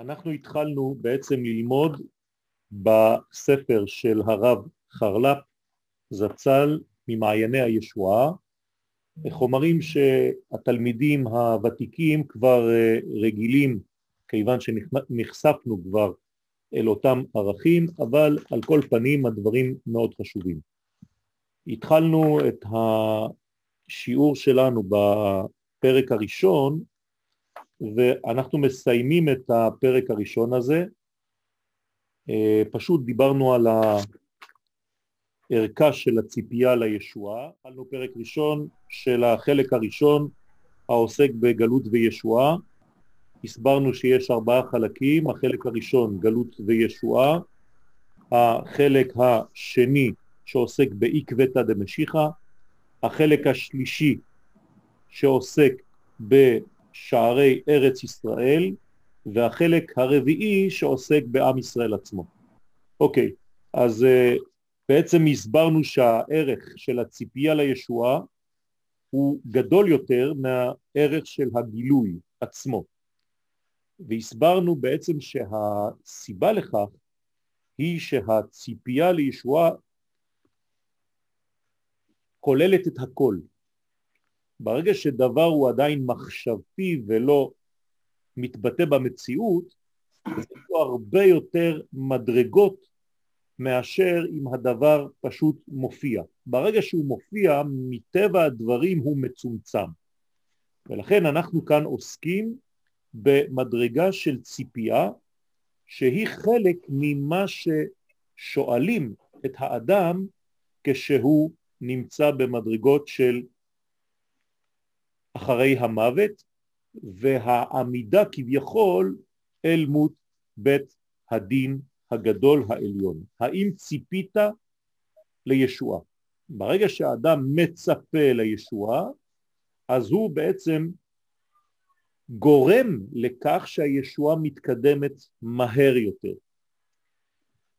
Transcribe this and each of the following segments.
אנחנו התחלנו בעצם ללמוד בספר של הרב חרל"פ זצ"ל ממעייני הישועה, חומרים שהתלמידים הוותיקים כבר אה, רגילים, כיוון שנחשפנו כבר אל אותם ערכים, אבל על כל פנים הדברים מאוד חשובים. התחלנו את השיעור שלנו בפרק הראשון ואנחנו מסיימים את הפרק הראשון הזה. אה, פשוט דיברנו על הערכה של הציפייה לישועה. התחלנו פרק ראשון של החלק הראשון העוסק בגלות וישועה. הסברנו שיש ארבעה חלקים, החלק הראשון גלות וישועה, החלק השני שעוסק בעקבתא דמשיחא, החלק השלישי שעוסק ב... שערי ארץ ישראל, והחלק הרביעי שעוסק בעם ישראל עצמו. אוקיי, אז uh, בעצם הסברנו שהערך של הציפייה לישועה הוא גדול יותר מהערך של הגילוי עצמו. והסברנו בעצם שהסיבה לכך היא שהציפייה לישועה כוללת את הכל. ברגע שדבר הוא עדיין מחשבתי ולא מתבטא במציאות, יש לו הרבה יותר מדרגות מאשר אם הדבר פשוט מופיע. ברגע שהוא מופיע, מטבע הדברים הוא מצומצם. ולכן אנחנו כאן עוסקים במדרגה של ציפייה, שהיא חלק ממה ששואלים את האדם כשהוא נמצא במדרגות של אחרי המוות והעמידה כביכול אל מות בית הדין הגדול העליון. האם ציפית לישועה? ברגע שהאדם מצפה לישועה, אז הוא בעצם גורם לכך שהישועה מתקדמת מהר יותר.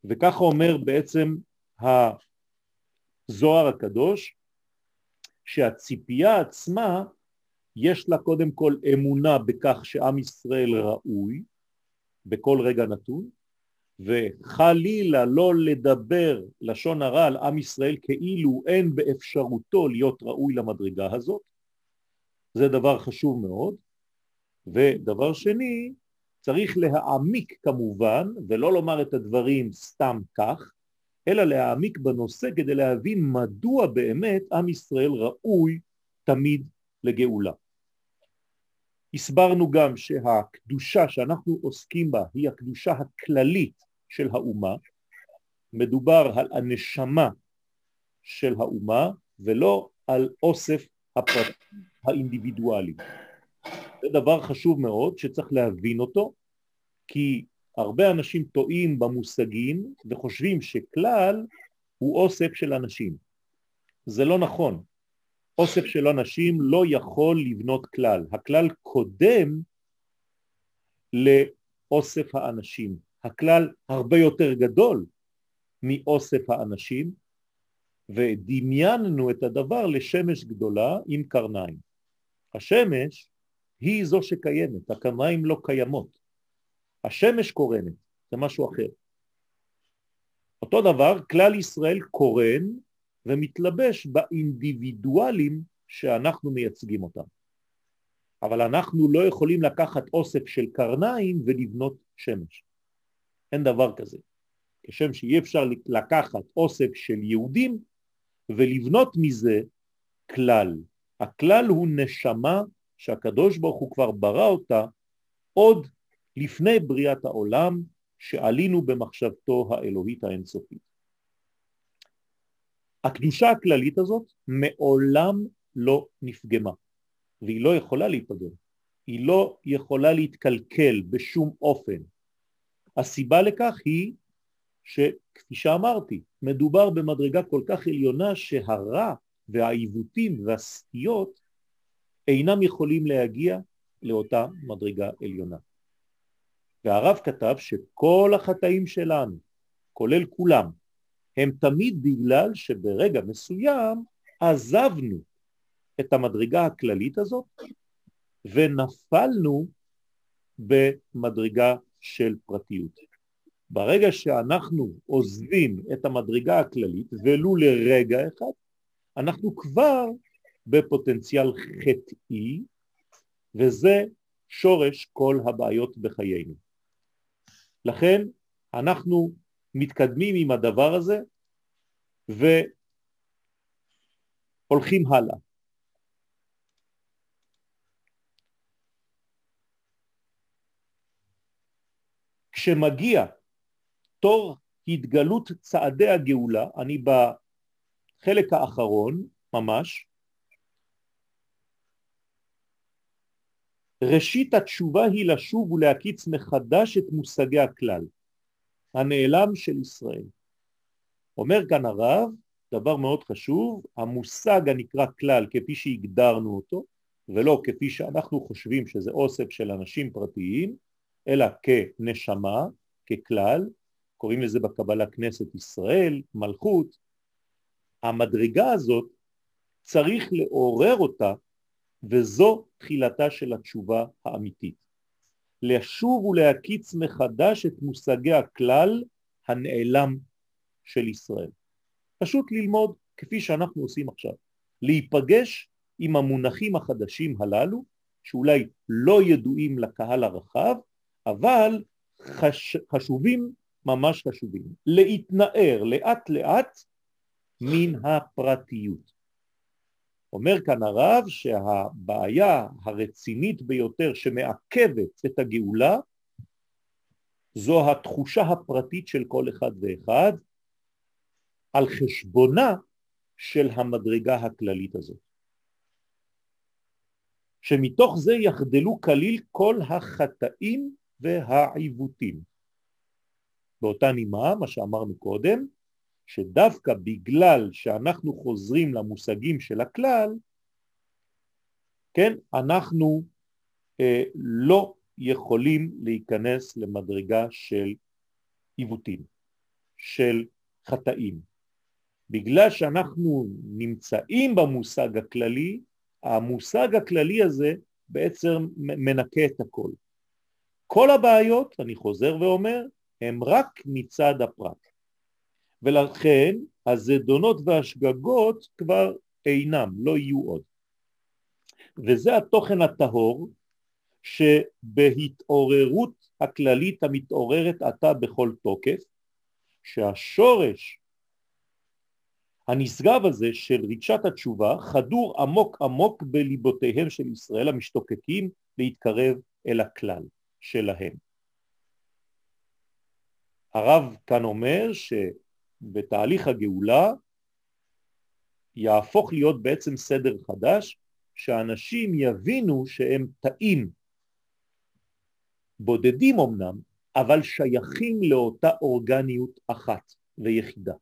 וככה אומר בעצם הזוהר הקדוש, שהציפייה עצמה יש לה קודם כל אמונה בכך שעם ישראל ראוי בכל רגע נתון, וחלילה לא לדבר לשון הרע על עם ישראל כאילו אין באפשרותו להיות ראוי למדרגה הזאת, זה דבר חשוב מאוד. ודבר שני, צריך להעמיק כמובן, ולא לומר את הדברים סתם כך, אלא להעמיק בנושא כדי להבין מדוע באמת עם ישראל ראוי תמיד לגאולה. הסברנו גם שהקדושה שאנחנו עוסקים בה היא הקדושה הכללית של האומה, מדובר על הנשמה של האומה ולא על אוסף הפרט האינדיבידואלי. זה דבר חשוב מאוד שצריך להבין אותו, כי הרבה אנשים טועים במושגים וחושבים שכלל הוא אוסף של אנשים. זה לא נכון. אוסף של אנשים לא יכול לבנות כלל. הכלל קודם לאוסף האנשים. הכלל הרבה יותר גדול מאוסף האנשים, ודמיינו את הדבר לשמש גדולה עם קרניים. השמש היא זו שקיימת, הקרניים לא קיימות. השמש קורנת, זה משהו אחר. אותו דבר, כלל ישראל קורן ומתלבש באינדיבידואלים שאנחנו מייצגים אותם. אבל אנחנו לא יכולים לקחת אוסף של קרניים ולבנות שמש. אין דבר כזה. כשם שאי אפשר לקחת אוסף של יהודים ולבנות מזה כלל. הכלל הוא נשמה שהקדוש ברוך הוא כבר ברא אותה עוד לפני בריאת העולם שעלינו במחשבתו האלוהית האינסופית. הקדושה הכללית הזאת מעולם לא נפגמה, והיא לא יכולה להיפגם, היא לא יכולה להתקלקל בשום אופן. הסיבה לכך היא שכפי שאמרתי, מדובר במדרגה כל כך עליונה שהרע והעיוותים והסטיות אינם יכולים להגיע לאותה מדרגה עליונה. והרב כתב שכל החטאים שלנו, כולל כולם, הם תמיד בגלל שברגע מסוים עזבנו את המדרגה הכללית הזאת ונפלנו במדרגה של פרטיות. ברגע שאנחנו עוזבים את המדרגה הכללית ולו לרגע אחד, אנחנו כבר בפוטנציאל חטאי, וזה שורש כל הבעיות בחיינו. לכן אנחנו מתקדמים עם הדבר הזה והולכים הלאה. כשמגיע תור התגלות צעדי הגאולה, אני בחלק האחרון ממש, ראשית התשובה היא לשוב ולהקיץ מחדש את מושגי הכלל, הנעלם של ישראל. אומר כאן הרב, דבר מאוד חשוב, המושג הנקרא כלל כפי שהגדרנו אותו, ולא כפי שאנחנו חושבים שזה אוסף של אנשים פרטיים, אלא כנשמה, ככלל, קוראים לזה בקבלה כנסת ישראל, מלכות, המדרגה הזאת צריך לעורר אותה וזו תחילתה של התשובה האמיתית. לשוב ולהקיץ מחדש את מושגי הכלל הנעלם של ישראל. פשוט ללמוד כפי שאנחנו עושים עכשיו, להיפגש עם המונחים החדשים הללו, שאולי לא ידועים לקהל הרחב, אבל חש... חשובים, ממש חשובים. להתנער לאט לאט מן הפרטיות. אומר כאן הרב שהבעיה הרצינית ביותר שמעכבת את הגאולה זו התחושה הפרטית של כל אחד ואחד על חשבונה של המדרגה הכללית הזאת. שמתוך זה יחדלו כליל כל החטאים והעיוותים. באותה נימה, מה שאמרנו קודם, שדווקא בגלל שאנחנו חוזרים למושגים של הכלל, כן, אנחנו אה, לא יכולים להיכנס למדרגה של עיוותים, של חטאים. בגלל שאנחנו נמצאים במושג הכללי, המושג הכללי הזה בעצם מנקה את הכל. כל הבעיות, אני חוזר ואומר, הם רק מצד הפרט. ולכן הזדונות והשגגות כבר אינם, לא יהיו עוד. וזה התוכן הטהור שבהתעוררות הכללית המתעוררת עתה בכל תוקף, שהשורש הנשגב הזה של ריצ'ת התשובה חדור עמוק עמוק בליבותיהם של ישראל המשתוקקים להתקרב אל הכלל שלהם. הרב כאן אומר ש... בתהליך הגאולה יהפוך להיות בעצם סדר חדש, שאנשים יבינו שהם תאים בודדים אמנם, אבל שייכים לאותה אורגניות אחת ויחידה.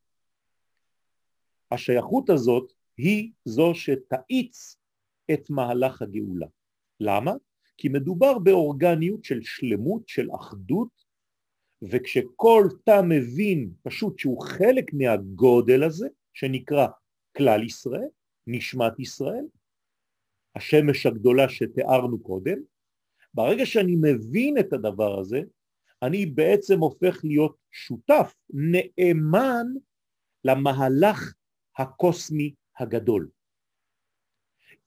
השייכות הזאת היא זו שתאיץ את מהלך הגאולה. למה? כי מדובר באורגניות של שלמות, של אחדות, וכשכל תא מבין פשוט שהוא חלק מהגודל הזה, שנקרא כלל ישראל, נשמת ישראל, השמש הגדולה שתיארנו קודם, ברגע שאני מבין את הדבר הזה, אני בעצם הופך להיות שותף, נאמן למהלך הקוסמי הגדול.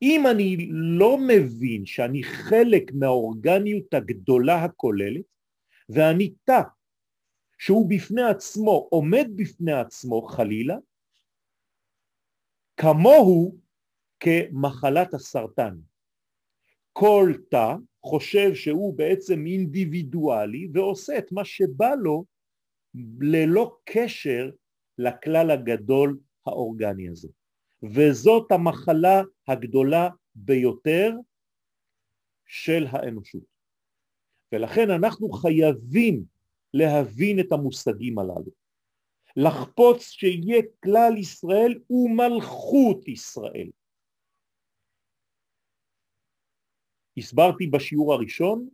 אם אני לא מבין שאני חלק מהאורגניות הגדולה הכוללת, ואני תא שהוא בפני עצמו, עומד בפני עצמו חלילה, כמוהו כמחלת הסרטן. כל תא חושב שהוא בעצם אינדיבידואלי ועושה את מה שבא לו ללא קשר לכלל הגדול האורגני הזה. וזאת המחלה הגדולה ביותר של האנושות. ולכן אנחנו חייבים להבין את המושגים הללו. לחפוץ שיהיה כלל ישראל ומלכות ישראל. הסברתי בשיעור הראשון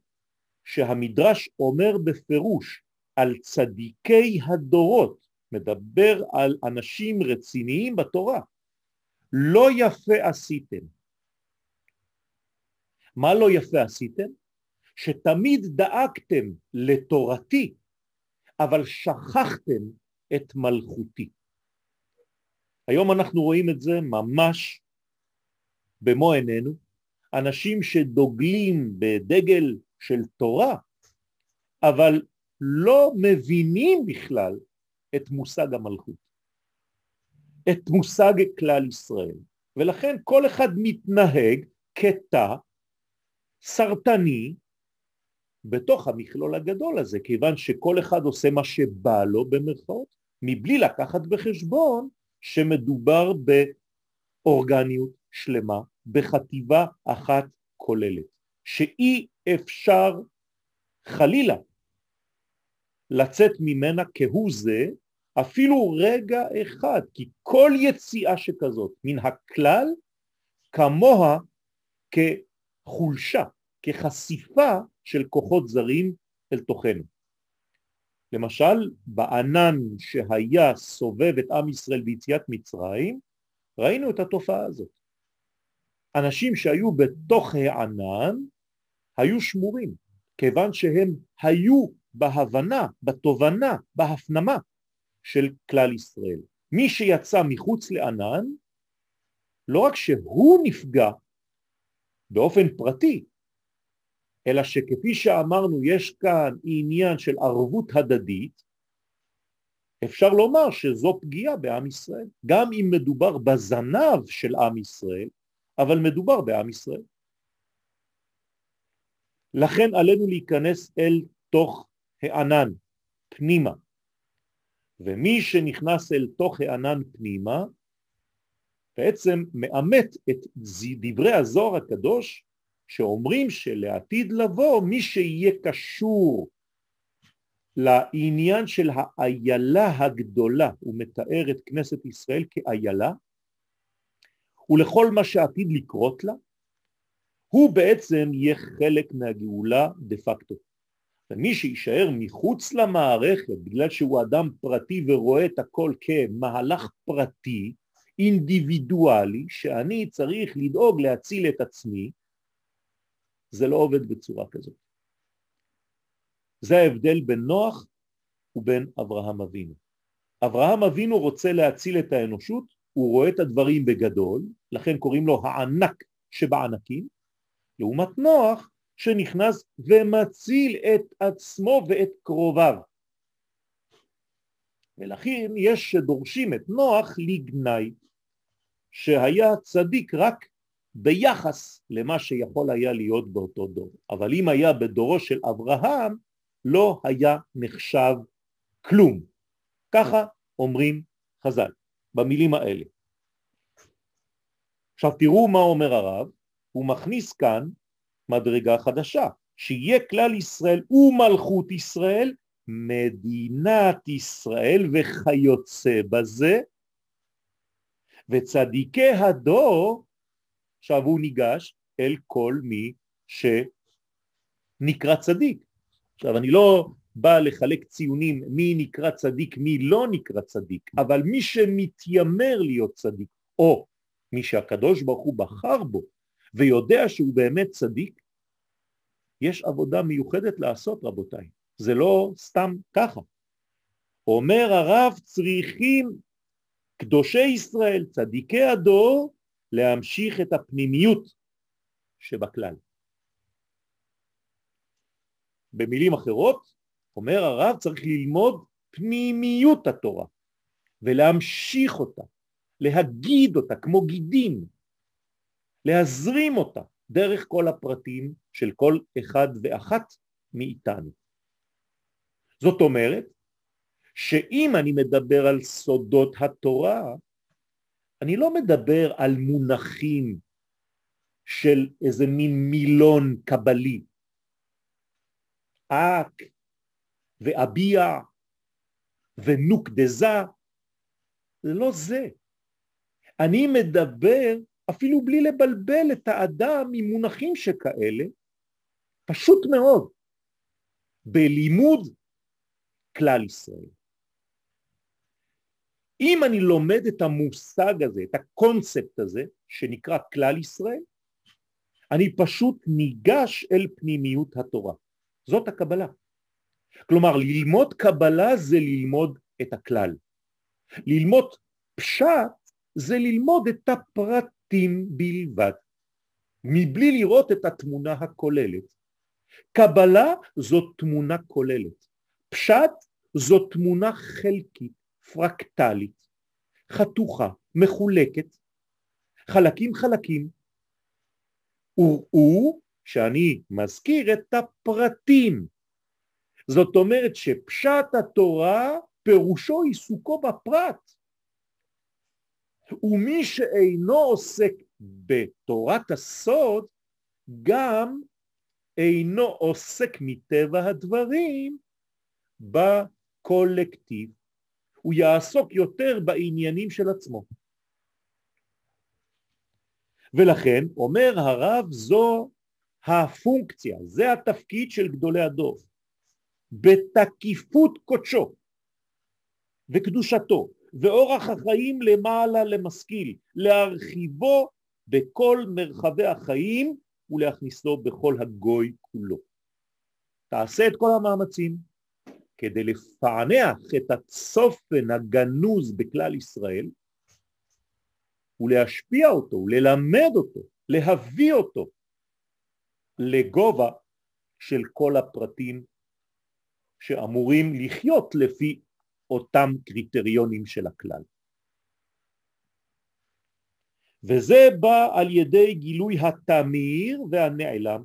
שהמדרש אומר בפירוש על צדיקי הדורות, מדבר על אנשים רציניים בתורה. לא יפה עשיתם. מה לא יפה עשיתם? שתמיד דאגתם לתורתי, אבל שכחתם את מלכותי. היום אנחנו רואים את זה ממש במו עינינו, אנשים שדוגלים בדגל של תורה, אבל לא מבינים בכלל את מושג המלכות, את מושג כלל ישראל, ולכן כל אחד מתנהג כתא סרטני בתוך המכלול הגדול הזה, כיוון שכל אחד עושה מה שבא לו במרכאות, מבלי לקחת בחשבון שמדובר באורגניות שלמה, בחטיבה אחת כוללת, שאי אפשר חלילה לצאת ממנה כהוא זה אפילו רגע אחד, כי כל יציאה שכזאת מן הכלל כמוה כחולשה, כחשיפה של כוחות זרים אל תוכנו. למשל, בענן שהיה סובב את עם ישראל ביציאת מצרים, ראינו את התופעה הזאת. אנשים שהיו בתוך הענן היו שמורים, כיוון שהם היו בהבנה, בתובנה, בהפנמה של כלל ישראל. מי שיצא מחוץ לענן, לא רק שהוא נפגע באופן פרטי, אלא שכפי שאמרנו יש כאן עניין של ערבות הדדית, אפשר לומר שזו פגיעה בעם ישראל, גם אם מדובר בזנב של עם ישראל, אבל מדובר בעם ישראל. לכן עלינו להיכנס אל תוך הענן, פנימה. ומי שנכנס אל תוך הענן פנימה, בעצם מאמת את דברי הזוהר הקדוש שאומרים שלעתיד לבוא מי שיהיה קשור לעניין של האיילה הגדולה, הוא מתאר את כנסת ישראל כאיילה, ולכל מה שעתיד לקרות לה, הוא בעצם יהיה חלק מהגאולה דה פקטו. ומי שישאר מחוץ למערכת בגלל שהוא אדם פרטי ורואה את הכל כמהלך פרטי, אינדיבידואלי, שאני צריך לדאוג להציל את עצמי, זה לא עובד בצורה כזאת. זה ההבדל בין נוח ובין אברהם אבינו. אברהם אבינו רוצה להציל את האנושות, הוא רואה את הדברים בגדול, לכן קוראים לו הענק שבענקים, לעומת נוח שנכנס ומציל את עצמו ואת קרוביו. ולכן יש שדורשים את נוח לגנאי, שהיה צדיק רק ביחס למה שיכול היה להיות באותו דור. אבל אם היה בדורו של אברהם, לא היה נחשב כלום. ככה אומרים חז"ל, במילים האלה. עכשיו תראו מה אומר הרב, הוא מכניס כאן מדרגה חדשה, שיהיה כלל ישראל ומלכות ישראל, מדינת ישראל וכיוצא בזה, וצדיקי הדור עכשיו הוא ניגש אל כל מי שנקרא צדיק. עכשיו אני לא בא לחלק ציונים מי נקרא צדיק, מי לא נקרא צדיק, אבל מי שמתיימר להיות צדיק, או מי שהקדוש ברוך הוא בחר בו ויודע שהוא באמת צדיק, יש עבודה מיוחדת לעשות רבותיי, זה לא סתם ככה. אומר הרב צריכים קדושי ישראל, צדיקי הדור, להמשיך את הפנימיות שבכלל. במילים אחרות, אומר הרב, צריך ללמוד פנימיות התורה ולהמשיך אותה, להגיד אותה כמו גידים, להזרים אותה דרך כל הפרטים של כל אחד ואחת מאיתנו. זאת אומרת שאם אני מדבר על סודות התורה, אני לא מדבר על מונחים של איזה מין מילון קבלי. אק ואביע ונוקדזה, זה לא זה. אני מדבר אפילו בלי לבלבל את האדם ממונחים שכאלה, פשוט מאוד, בלימוד כלל ישראל. אם אני לומד את המושג הזה, את הקונספט הזה, שנקרא כלל ישראל, אני פשוט ניגש אל פנימיות התורה. זאת הקבלה. כלומר, ללמוד קבלה זה ללמוד את הכלל. ללמוד פשט זה ללמוד את הפרטים בלבד, מבלי לראות את התמונה הכוללת. קבלה זו תמונה כוללת. פשט זו תמונה חלקית, פרקטלית, חתוכה, מחולקת, חלקים חלקים, וראו שאני מזכיר את הפרטים. זאת אומרת שפשט התורה פירושו עיסוקו בפרט. ומי שאינו עוסק בתורת הסוד גם אינו עוסק מטבע הדברים בקולקטיב. הוא יעסוק יותר בעניינים של עצמו. ולכן אומר הרב זו הפונקציה, זה התפקיד של גדולי הדור, בתקיפות קודשו וקדושתו ואורח החיים למעלה למשכיל, להרחיבו בכל מרחבי החיים ולהכניסו בכל הגוי כולו. תעשה את כל המאמצים כדי לפענח את הצופן הגנוז בכלל ישראל ולהשפיע אותו, וללמד אותו, להביא אותו לגובה של כל הפרטים שאמורים לחיות לפי אותם קריטריונים של הכלל. וזה בא על ידי גילוי התמיר והנעלם.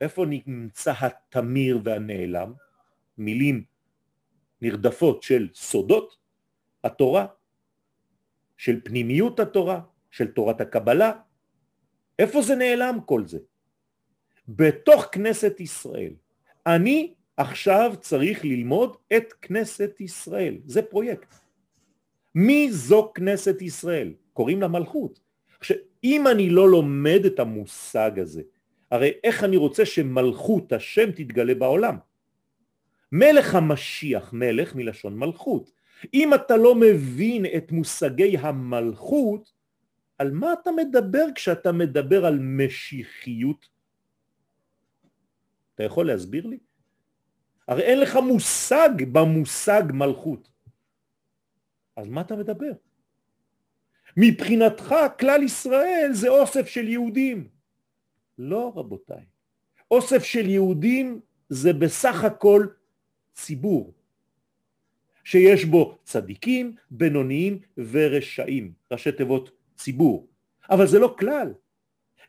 איפה נמצא התמיר והנעלם? מילים נרדפות של סודות התורה, של פנימיות התורה, של תורת הקבלה. איפה זה נעלם כל זה? בתוך כנסת ישראל. אני עכשיו צריך ללמוד את כנסת ישראל, זה פרויקט. מי זו כנסת ישראל? קוראים לה מלכות. עכשיו, אם אני לא לומד את המושג הזה, הרי איך אני רוצה שמלכות השם תתגלה בעולם? מלך המשיח, מלך מלשון מלכות. אם אתה לא מבין את מושגי המלכות, על מה אתה מדבר כשאתה מדבר על משיחיות? אתה יכול להסביר לי? הרי אין לך מושג במושג מלכות. אז מה אתה מדבר? מבחינתך כלל ישראל זה אוסף של יהודים. לא רבותיי, אוסף של יהודים זה בסך הכל ציבור שיש בו צדיקים, בינוניים ורשעים, ראשי תיבות ציבור, אבל זה לא כלל.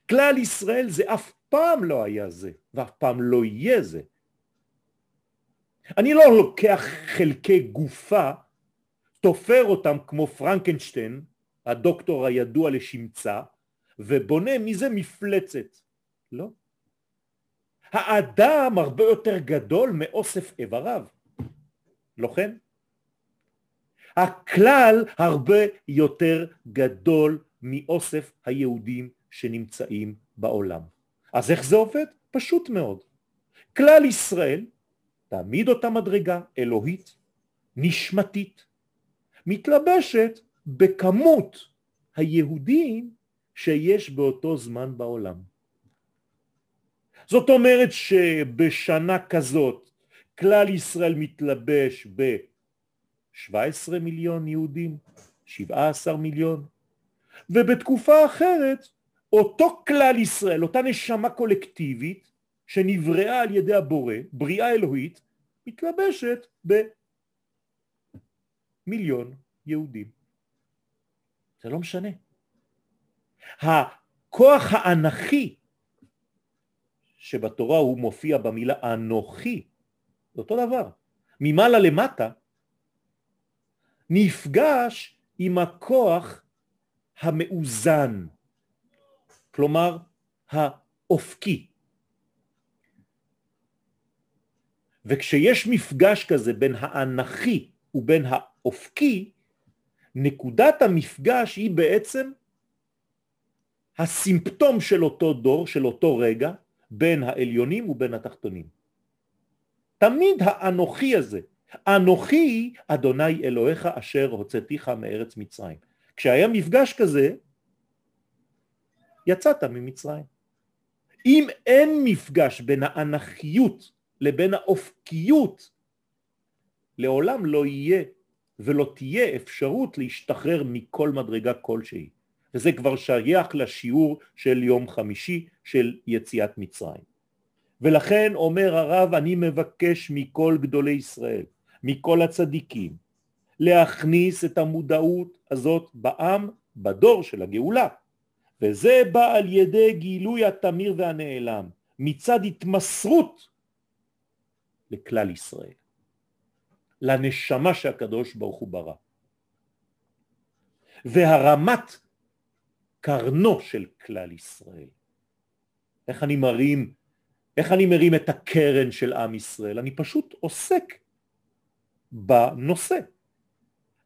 כלל ישראל זה אף פעם לא היה זה, ואף פעם לא יהיה זה. אני לא לוקח חלקי גופה, תופר אותם כמו פרנקנשטיין, הדוקטור הידוע לשמצה, ובונה מזה מפלצת. לא. האדם הרבה יותר גדול מאוסף איבריו. לא כן? הכלל הרבה יותר גדול מאוסף היהודים שנמצאים בעולם. אז איך זה עובד? פשוט מאוד. כלל ישראל תעמיד אותה מדרגה אלוהית, נשמתית, מתלבשת בכמות היהודים שיש באותו זמן בעולם. זאת אומרת שבשנה כזאת כלל ישראל מתלבש ב-17 מיליון יהודים, 17 מיליון, ובתקופה אחרת אותו כלל ישראל, אותה נשמה קולקטיבית, שנבראה על ידי הבורא, בריאה אלוהית, מתלבשת במיליון יהודים. זה לא משנה. הכוח האנכי שבתורה הוא מופיע במילה אנוכי, זה אותו דבר. ממעלה למטה נפגש עם הכוח המאוזן, כלומר האופקי. וכשיש מפגש כזה בין האנכי ובין האופקי, נקודת המפגש היא בעצם הסימפטום של אותו דור, של אותו רגע, בין העליונים ובין התחתונים. תמיד האנוכי הזה, אנוכי אדוני אלוהיך אשר הוצאתיך מארץ מצרים. כשהיה מפגש כזה, יצאת ממצרים. אם אין מפגש בין האנכיות לבין האופקיות, לעולם לא יהיה ולא תהיה אפשרות להשתחרר מכל מדרגה כלשהי. וזה כבר שייך לשיעור של יום חמישי של יציאת מצרים. ולכן אומר הרב, אני מבקש מכל גדולי ישראל, מכל הצדיקים, להכניס את המודעות הזאת בעם בדור של הגאולה. וזה בא על ידי גילוי התמיר והנעלם, מצד התמסרות לכלל ישראל, לנשמה שהקדוש ברוך הוא ברא. והרמת קרנו של כלל ישראל. איך אני מרים, איך אני מרים את הקרן של עם ישראל? אני פשוט עוסק בנושא.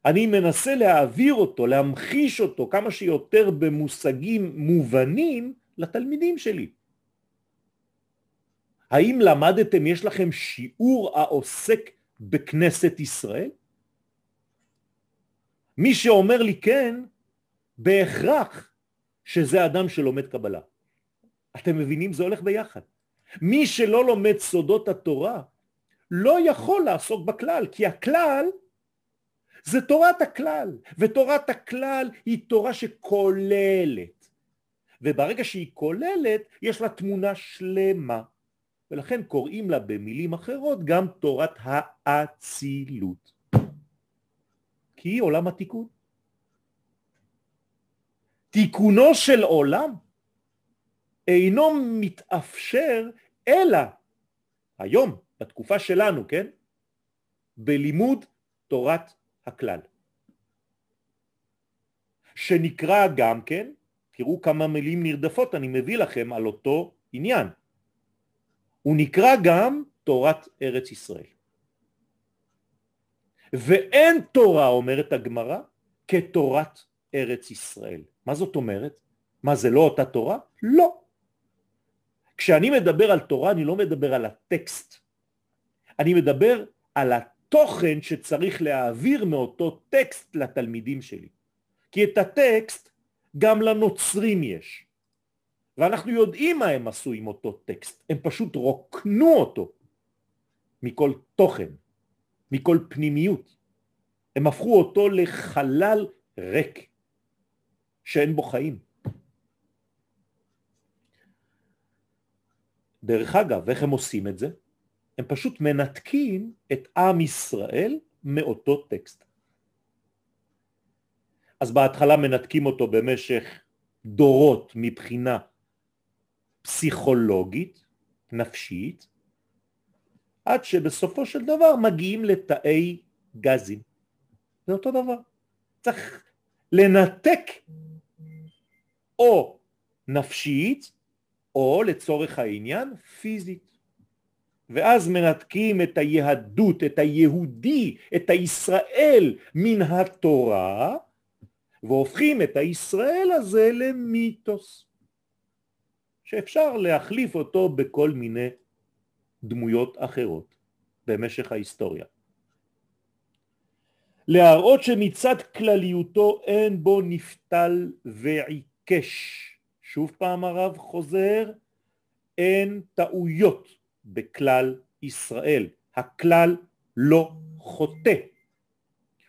אני מנסה להעביר אותו, להמחיש אותו כמה שיותר במושגים מובנים לתלמידים שלי. האם למדתם, יש לכם שיעור העוסק בכנסת ישראל? מי שאומר לי כן, בהכרח שזה אדם שלומד קבלה. אתם מבינים? זה הולך ביחד. מי שלא לומד סודות התורה לא יכול לעסוק בכלל, כי הכלל זה תורת הכלל, ותורת הכלל היא תורה שכוללת. וברגע שהיא כוללת, יש לה תמונה שלמה. ולכן קוראים לה במילים אחרות גם תורת האצילות. כי היא עולם התיקון. תיקונו של עולם אינו מתאפשר אלא היום, בתקופה שלנו, כן? בלימוד תורת הכלל. שנקרא גם כן, תראו כמה מילים נרדפות אני מביא לכם על אותו עניין. הוא נקרא גם תורת ארץ ישראל. ואין תורה, אומרת הגמרא, כתורת ארץ ישראל. מה זאת אומרת? מה זה לא אותה תורה? לא. כשאני מדבר על תורה אני לא מדבר על הטקסט, אני מדבר על התוכן שצריך להעביר מאותו טקסט לתלמידים שלי. כי את הטקסט גם לנוצרים יש. ואנחנו יודעים מה הם עשו עם אותו טקסט, הם פשוט רוקנו אותו מכל תוכן, מכל פנימיות. הם הפכו אותו לחלל ריק, שאין בו חיים. דרך אגב, איך הם עושים את זה? הם פשוט מנתקים את עם ישראל מאותו טקסט. אז בהתחלה מנתקים אותו במשך דורות מבחינה פסיכולוגית, נפשית, עד שבסופו של דבר מגיעים לתאי גזים. זה אותו דבר. צריך לנתק או נפשית או לצורך העניין פיזית. ואז מנתקים את היהדות, את היהודי, את הישראל מן התורה, והופכים את הישראל הזה למיתוס, שאפשר להחליף אותו בכל מיני דמויות אחרות במשך ההיסטוריה. להראות שמצד כלליותו אין בו נפתל ועיקש. שוב פעם הרב חוזר, אין טעויות בכלל ישראל. הכלל לא חוטא.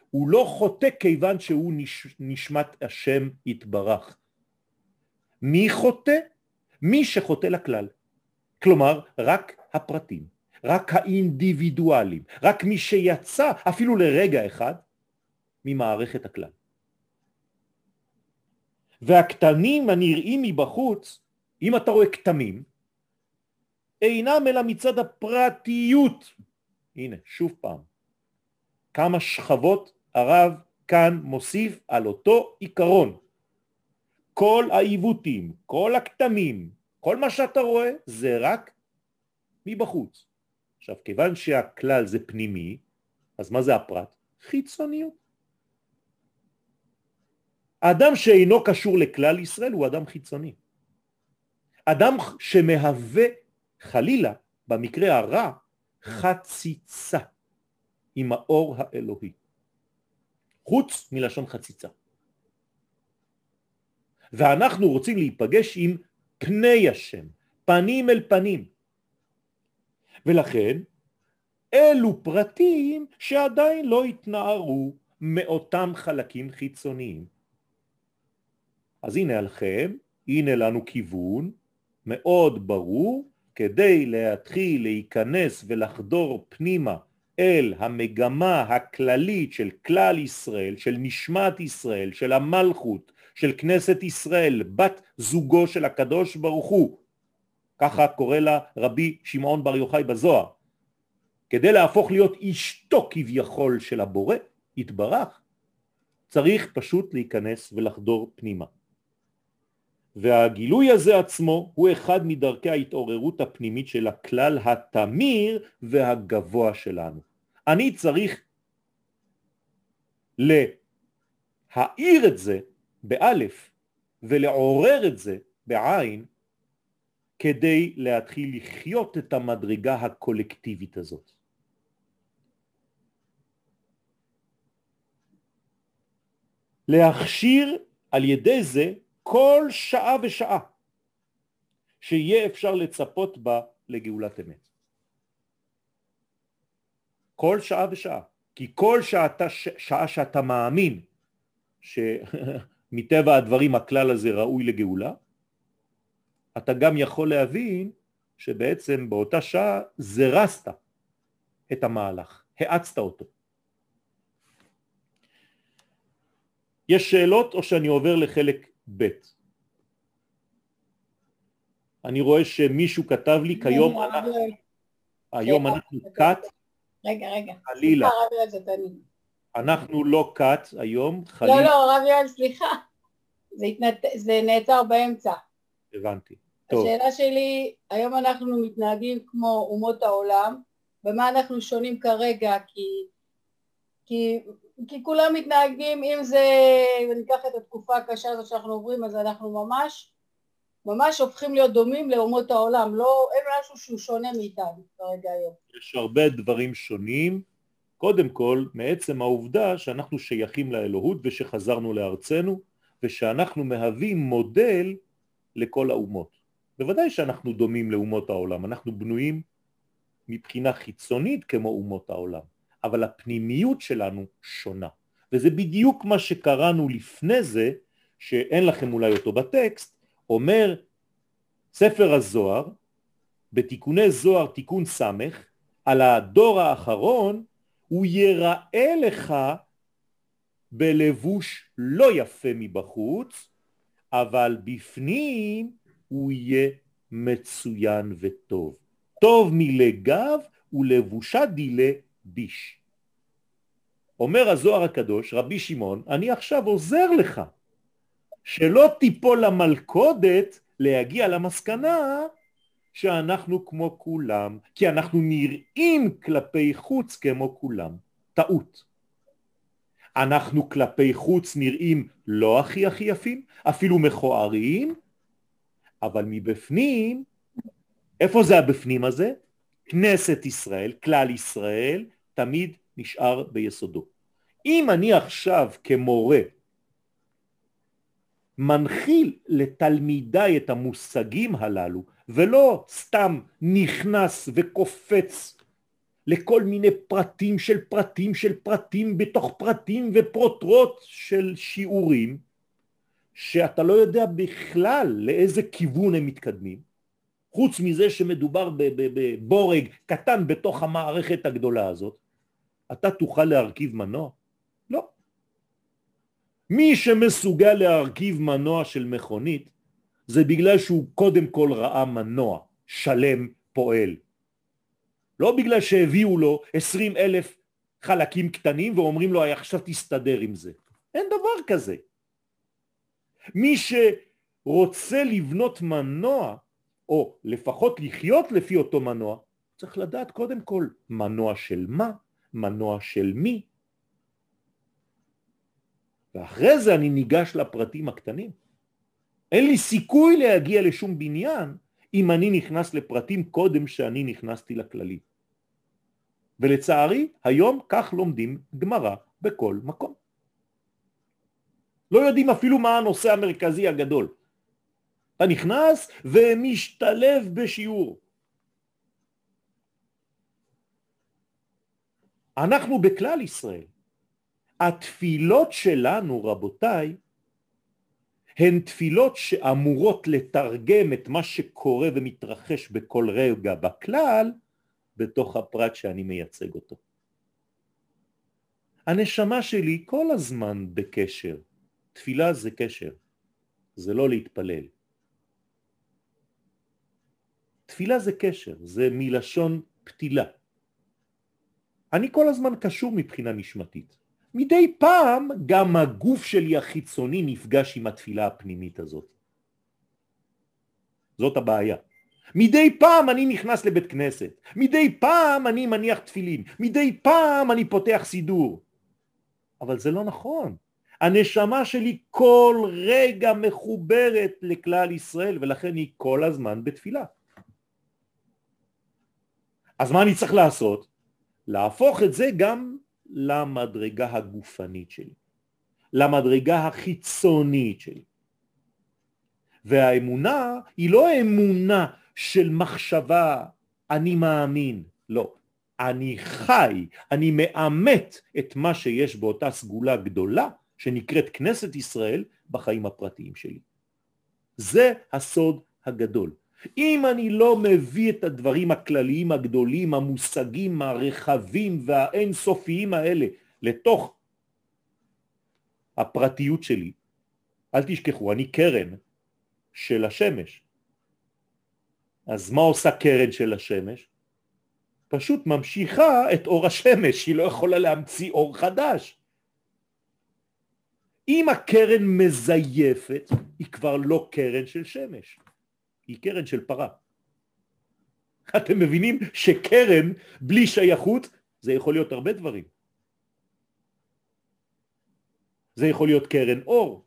הוא לא חוטא כיוון שהוא נש... נשמת השם יתברך. מי חוטא? מי שחוטא לכלל. כלומר, רק הפרטים, רק האינדיבידואלים, רק מי שיצא אפילו לרגע אחד ממערכת הכלל. והקטנים הנראים מבחוץ, אם אתה רואה קטמים, אינם אלא מצד הפרטיות. הנה, שוב פעם, כמה שכבות הרב כאן מוסיף על אותו עיקרון. כל העיוותים, כל הכתמים, כל מה שאתה רואה זה רק מבחוץ. עכשיו, כיוון שהכלל זה פנימי, אז מה זה הפרט? חיצוניות. האדם שאינו קשור לכלל ישראל הוא אדם חיצוני. אדם שמהווה חלילה, במקרה הרע, חציצה עם האור האלוהי. חוץ מלשון חציצה. ואנחנו רוצים להיפגש עם פני השם, פנים אל פנים. ולכן אלו פרטים שעדיין לא התנערו מאותם חלקים חיצוניים. אז הנה עליכם, הנה לנו כיוון מאוד ברור כדי להתחיל להיכנס ולחדור פנימה אל המגמה הכללית של כלל ישראל, של נשמת ישראל, של המלכות, של כנסת ישראל, בת זוגו של הקדוש ברוך הוא, ככה קורא לה רבי שמעון בר יוחאי בזוהר, כדי להפוך להיות אשתו כביכול של הבורא, התברך, צריך פשוט להיכנס ולחדור פנימה. והגילוי הזה עצמו הוא אחד מדרכי ההתעוררות הפנימית של הכלל התמיר והגבוה שלנו. אני צריך להאיר את זה באלף ולעורר את זה בעין כדי להתחיל לחיות את המדרגה הקולקטיבית הזאת. להכשיר על ידי זה כל שעה ושעה שיהיה אפשר לצפות בה לגאולת אמת. כל שעה ושעה. כי כל שעתה, שעה שאתה מאמין שמטבע הדברים הכלל הזה ראוי לגאולה, אתה גם יכול להבין שבעצם באותה שעה זרסת את המהלך, האצת אותו. יש שאלות או שאני עובר לחלק ב'? אני רואה שמישהו כתב לי כיום אנחנו, היום אנחנו קאט רגע, רגע. חלילה. אנחנו לא קאט היום, חלילה. לא, לא, רב יואל, סליחה. זה, נעצר באמצע. הבנתי. טוב. השאלה שלי, היום אנחנו מתנהגים כמו אומות העולם, במה אנחנו שונים כרגע, כי, כי, כי כולם מתנהגים, אם זה, אם ניקח את התקופה הקשה הזאת שאנחנו עוברים, אז אנחנו ממש ממש הופכים להיות דומים לאומות העולם, לא, אין משהו שהוא שונה מאיתנו כרגע היום. יש הרבה דברים שונים, קודם כל מעצם העובדה שאנחנו שייכים לאלוהות ושחזרנו לארצנו ושאנחנו מהווים מודל לכל האומות. בוודאי שאנחנו דומים לאומות העולם, אנחנו בנויים מבחינה חיצונית כמו אומות העולם, אבל הפנימיות שלנו שונה. וזה בדיוק מה שקראנו לפני זה, שאין לכם אולי אותו בטקסט, אומר ספר הזוהר בתיקוני זוהר תיקון סמך על הדור האחרון הוא יראה לך בלבוש לא יפה מבחוץ אבל בפנים הוא יהיה מצוין וטוב. טוב מלגב ולבושה דילה ביש. אומר הזוהר הקדוש, רבי שמעון, אני עכשיו עוזר לך שלא תיפול למלכודת להגיע למסקנה שאנחנו כמו כולם, כי אנחנו נראים כלפי חוץ כמו כולם. טעות. אנחנו כלפי חוץ נראים לא הכי הכי יפים, אפילו מכוערים, אבל מבפנים, איפה זה הבפנים הזה? כנסת ישראל, כלל ישראל, תמיד נשאר ביסודו. אם אני עכשיו כמורה מנחיל לתלמידיי את המושגים הללו ולא סתם נכנס וקופץ לכל מיני פרטים של פרטים של פרטים בתוך פרטים ופרוטרוט של שיעורים שאתה לא יודע בכלל לאיזה כיוון הם מתקדמים חוץ מזה שמדובר בבורג קטן בתוך המערכת הגדולה הזאת אתה תוכל להרכיב מנוע? לא. מי שמסוגל להרכיב מנוע של מכונית זה בגלל שהוא קודם כל ראה מנוע שלם פועל. לא בגלל שהביאו לו עשרים אלף חלקים קטנים ואומרים לו עכשיו תסתדר עם זה. אין דבר כזה. מי שרוצה לבנות מנוע או לפחות לחיות לפי אותו מנוע צריך לדעת קודם כל מנוע של מה, מנוע של מי, ואחרי זה אני ניגש לפרטים הקטנים. אין לי סיכוי להגיע לשום בניין אם אני נכנס לפרטים קודם שאני נכנסתי לכללי. ולצערי היום כך לומדים גמרא בכל מקום. לא יודעים אפילו מה הנושא המרכזי הגדול. אתה נכנס ומשתלב בשיעור. אנחנו בכלל ישראל. התפילות שלנו, רבותיי, הן תפילות שאמורות לתרגם את מה שקורה ומתרחש בכל רגע בכלל בתוך הפרט שאני מייצג אותו. הנשמה שלי כל הזמן בקשר. תפילה זה קשר, זה לא להתפלל. תפילה זה קשר, זה מלשון פתילה. אני כל הזמן קשור מבחינה נשמתית. מדי פעם גם הגוף שלי החיצוני נפגש עם התפילה הפנימית הזאת. זאת הבעיה. מדי פעם אני נכנס לבית כנסת, מדי פעם אני מניח תפילין, מדי פעם אני פותח סידור. אבל זה לא נכון. הנשמה שלי כל רגע מחוברת לכלל ישראל ולכן היא כל הזמן בתפילה. אז מה אני צריך לעשות? להפוך את זה גם למדרגה הגופנית שלי, למדרגה החיצונית שלי. והאמונה היא לא אמונה של מחשבה אני מאמין, לא. אני חי, אני מאמת את מה שיש באותה סגולה גדולה שנקראת כנסת ישראל בחיים הפרטיים שלי. זה הסוד הגדול. אם אני לא מביא את הדברים הכלליים הגדולים, המושגים הרחבים והאינסופיים האלה לתוך הפרטיות שלי, אל תשכחו, אני קרן של השמש. אז מה עושה קרן של השמש? פשוט ממשיכה את אור השמש, היא לא יכולה להמציא אור חדש. אם הקרן מזייפת, היא כבר לא קרן של שמש. היא קרן של פרה. אתם מבינים שקרן בלי שייכות זה יכול להיות הרבה דברים. זה יכול להיות קרן אור,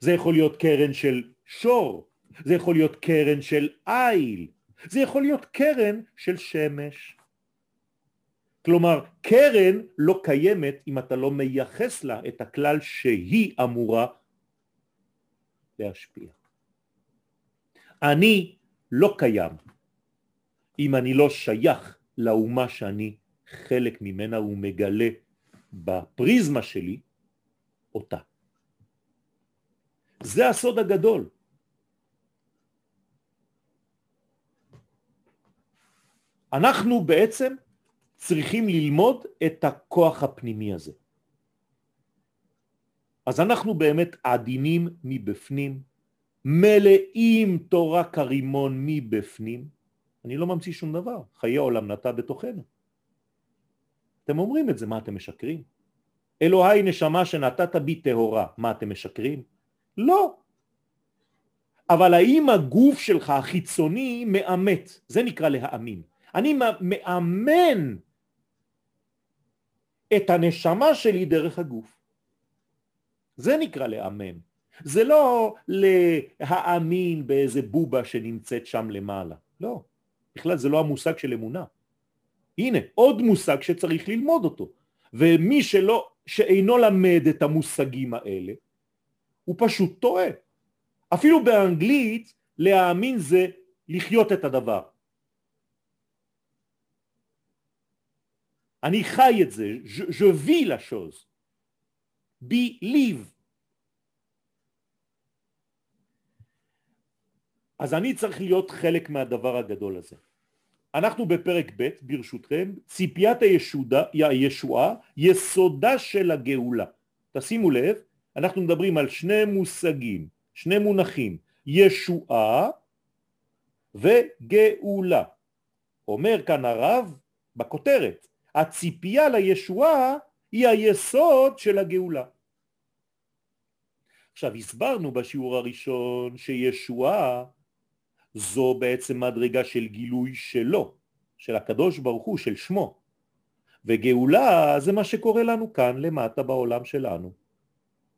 זה יכול להיות קרן של שור, זה יכול להיות קרן של איל, זה יכול להיות קרן של שמש. כלומר, קרן לא קיימת אם אתה לא מייחס לה את הכלל שהיא אמורה להשפיע. אני לא קיים אם אני לא שייך לאומה שאני חלק ממנה ומגלה בפריזמה שלי אותה. זה הסוד הגדול. אנחנו בעצם צריכים ללמוד את הכוח הפנימי הזה. אז אנחנו באמת עדינים מבפנים, מלאים תורה כרימון מבפנים, אני לא ממציא שום דבר, חיי העולם נטע בתוכנו. אתם אומרים את זה, מה אתם משקרים? אלוהי נשמה שנתת בי טהורה, מה אתם משקרים? לא. אבל האם הגוף שלך החיצוני מאמת, זה נקרא להאמין. אני מאמן את הנשמה שלי דרך הגוף. זה נקרא לאמן. זה לא להאמין באיזה בובה שנמצאת שם למעלה, לא. בכלל זה לא המושג של אמונה. הנה, עוד מושג שצריך ללמוד אותו. ומי שלא, שאינו למד את המושגים האלה, הוא פשוט טועה. אפילו באנגלית להאמין זה לחיות את הדבר. אני חי את זה, je vis la chose. believe. אז אני צריך להיות חלק מהדבר הגדול הזה. אנחנו בפרק ב' ברשותכם, ציפיית הישודה, הישועה, יסודה של הגאולה. תשימו לב, אנחנו מדברים על שני מושגים, שני מונחים, ישועה וגאולה. אומר כאן הרב בכותרת, הציפייה לישועה היא היסוד של הגאולה. עכשיו הסברנו בשיעור הראשון שישועה זו בעצם מדרגה של גילוי שלו, של הקדוש ברוך הוא, של שמו. וגאולה זה מה שקורה לנו כאן למטה בעולם שלנו.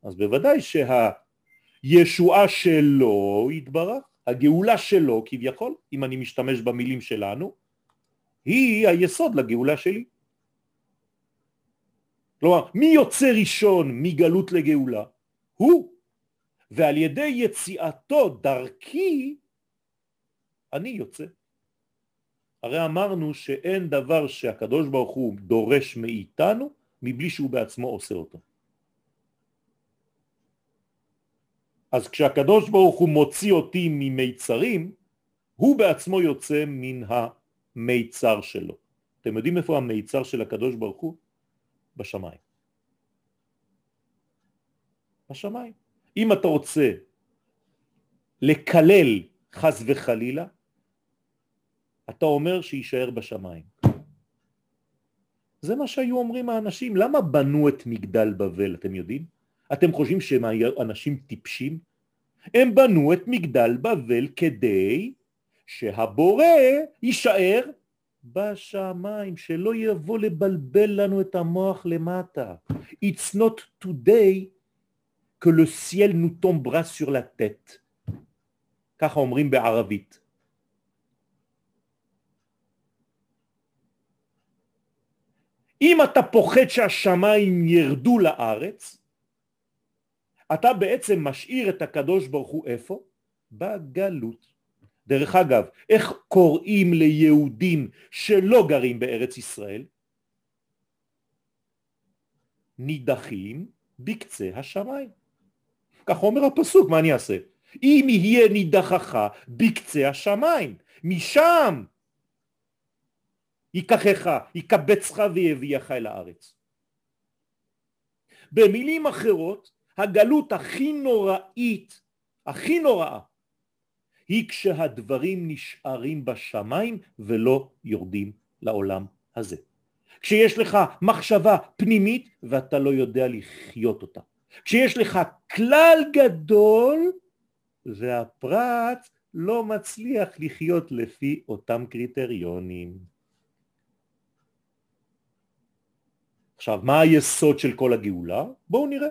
אז בוודאי שהישועה שלו התברך, הגאולה שלו כביכול, אם אני משתמש במילים שלנו, היא היסוד לגאולה שלי. כלומר, מי יוצא ראשון מגלות לגאולה? הוא, ועל ידי יציאתו דרכי, אני יוצא. הרי אמרנו שאין דבר שהקדוש ברוך הוא דורש מאיתנו מבלי שהוא בעצמו עושה אותו. אז כשהקדוש ברוך הוא מוציא אותי ממיצרים, הוא בעצמו יוצא מן המיצר שלו. אתם יודעים איפה המיצר של הקדוש ברוך הוא? בשמיים. בשמיים. אם אתה רוצה לקלל חס וחלילה, אתה אומר שיישאר בשמיים. זה מה שהיו אומרים האנשים. למה בנו את מגדל בבל, אתם יודעים? אתם חושבים שהם אנשים טיפשים? הם בנו את מגדל בבל כדי שהבורא יישאר בשמיים, שלא יבוא לבלבל לנו את המוח למטה. It's not today que le ciel nous tombera sur la tête. ככה אומרים בערבית. אם אתה פוחד שהשמיים ירדו לארץ, אתה בעצם משאיר את הקדוש ברוך הוא איפה? בגלות. דרך אגב, איך קוראים ליהודים שלא גרים בארץ ישראל? נידחים בקצה השמיים. כך אומר הפסוק, מה אני אעשה? אם יהיה נידחך בקצה השמיים, משם ייקחך, יקבצך ויביאך אל הארץ. במילים אחרות, הגלות הכי נוראית, הכי נוראה, היא כשהדברים נשארים בשמיים ולא יורדים לעולם הזה. כשיש לך מחשבה פנימית ואתה לא יודע לחיות אותה. כשיש לך כלל גדול והפרט לא מצליח לחיות לפי אותם קריטריונים. עכשיו, מה היסוד של כל הגאולה? בואו נראה.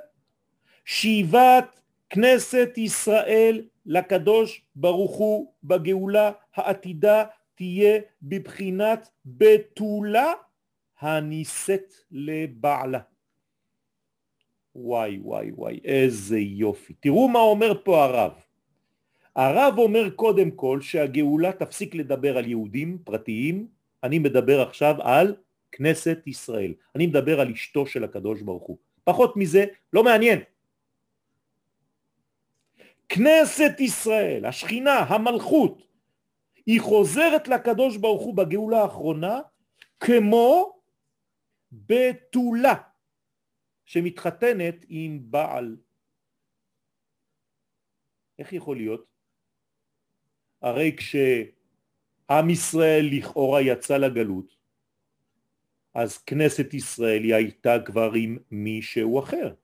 שיבת כנסת ישראל לקדוש ברוך הוא בגאולה העתידה תהיה בבחינת בתולה הנישאת לבעלה. וואי וואי וואי איזה יופי. תראו מה אומר פה הרב. הרב אומר קודם כל שהגאולה תפסיק לדבר על יהודים פרטיים, אני מדבר עכשיו על כנסת ישראל. אני מדבר על אשתו של הקדוש ברוך הוא. פחות מזה לא מעניין. כנסת ישראל, השכינה, המלכות, היא חוזרת לקדוש ברוך הוא בגאולה האחרונה כמו בתולה שמתחתנת עם בעל. איך יכול להיות? הרי כשעם ישראל לכאורה יצא לגלות, אז כנסת ישראל היא הייתה כבר עם מישהו אחר.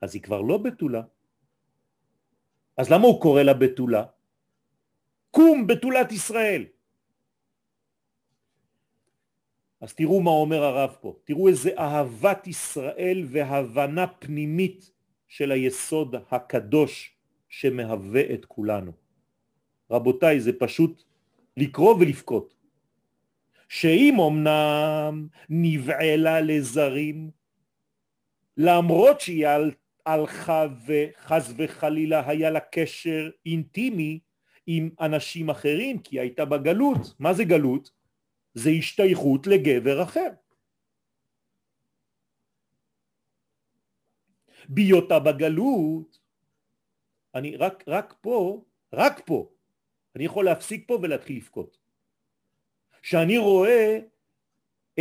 אז היא כבר לא בתולה. אז למה הוא קורא לה בתולה? קום בתולת ישראל. אז תראו מה אומר הרב פה, תראו איזה אהבת ישראל והבנה פנימית של היסוד הקדוש שמהווה את כולנו. רבותיי, זה פשוט לקרוא ולבכות. שאם אמנם נבעלה לזרים, למרות שהיא הלכה וחז וחלילה היה לה קשר אינטימי עם אנשים אחרים, כי הייתה בגלות. מה זה גלות? זה השתייכות לגבר אחר. בהיותה בגלות, אני רק, רק פה, רק פה, אני יכול להפסיק פה ולהתחיל לבכות. שאני רואה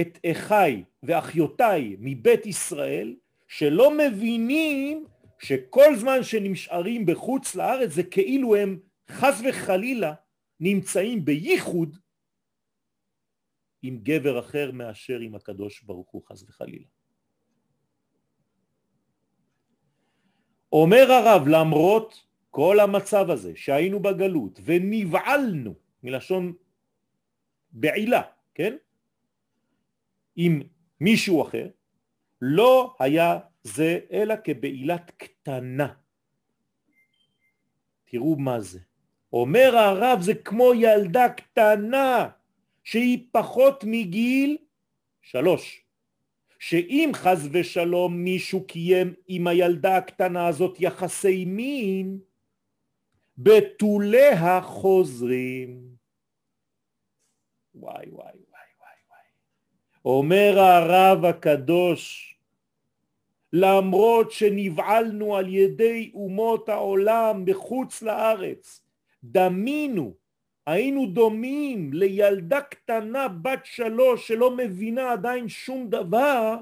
את אחיי ואחיותיי מבית ישראל שלא מבינים שכל זמן שנשארים בחוץ לארץ זה כאילו הם חס וחלילה נמצאים בייחוד עם גבר אחר מאשר עם הקדוש ברוך הוא חס וחלילה. אומר הרב למרות כל המצב הזה שהיינו בגלות ונבעלנו מלשון בעילה, כן? עם מישהו אחר, לא היה זה אלא כבעילת קטנה. תראו מה זה. אומר הרב זה כמו ילדה קטנה שהיא פחות מגיל שלוש, שאם חז ושלום מישהו קיים עם הילדה הקטנה הזאת יחסי מין, בתוליה חוזרים. וואי וואי וואי וואי וואי. אומר הרב הקדוש, למרות שנבעלנו על ידי אומות העולם בחוץ לארץ, דמינו, היינו דומים לילדה קטנה בת שלוש שלא מבינה עדיין שום דבר,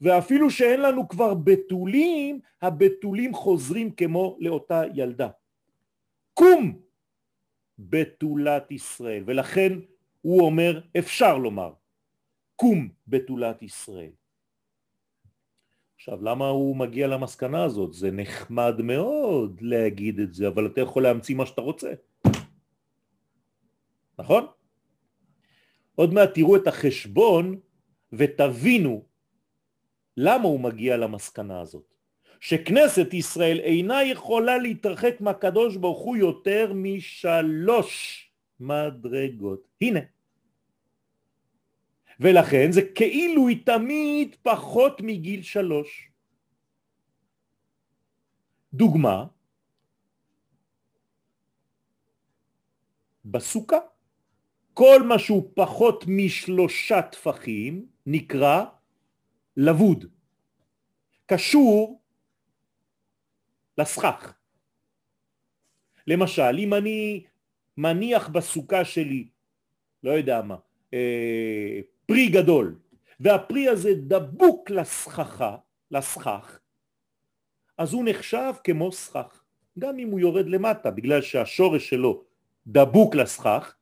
ואפילו שאין לנו כבר בתולים, הבתולים חוזרים כמו לאותה ילדה. קום בתולת ישראל, ולכן הוא אומר, אפשר לומר, קום בתולת ישראל. עכשיו, למה הוא מגיע למסקנה הזאת? זה נחמד מאוד להגיד את זה, אבל אתה יכול להמציא מה שאתה רוצה. נכון? עוד מעט תראו את החשבון ותבינו למה הוא מגיע למסקנה הזאת. שכנסת ישראל אינה יכולה להתרחק מהקדוש ברוך הוא יותר משלוש מדרגות. הנה. ולכן זה כאילו היא תמיד פחות מגיל שלוש. דוגמה, בסוכה. כל מה שהוא פחות משלושה טפחים נקרא לבוד. קשור לסכך. למשל, אם אני מניח בסוכה שלי, לא יודע מה, אה, פרי גדול, והפרי הזה דבוק לסככה, לסכך, אז הוא נחשב כמו סכך, גם אם הוא יורד למטה, בגלל שהשורש שלו דבוק לסכך,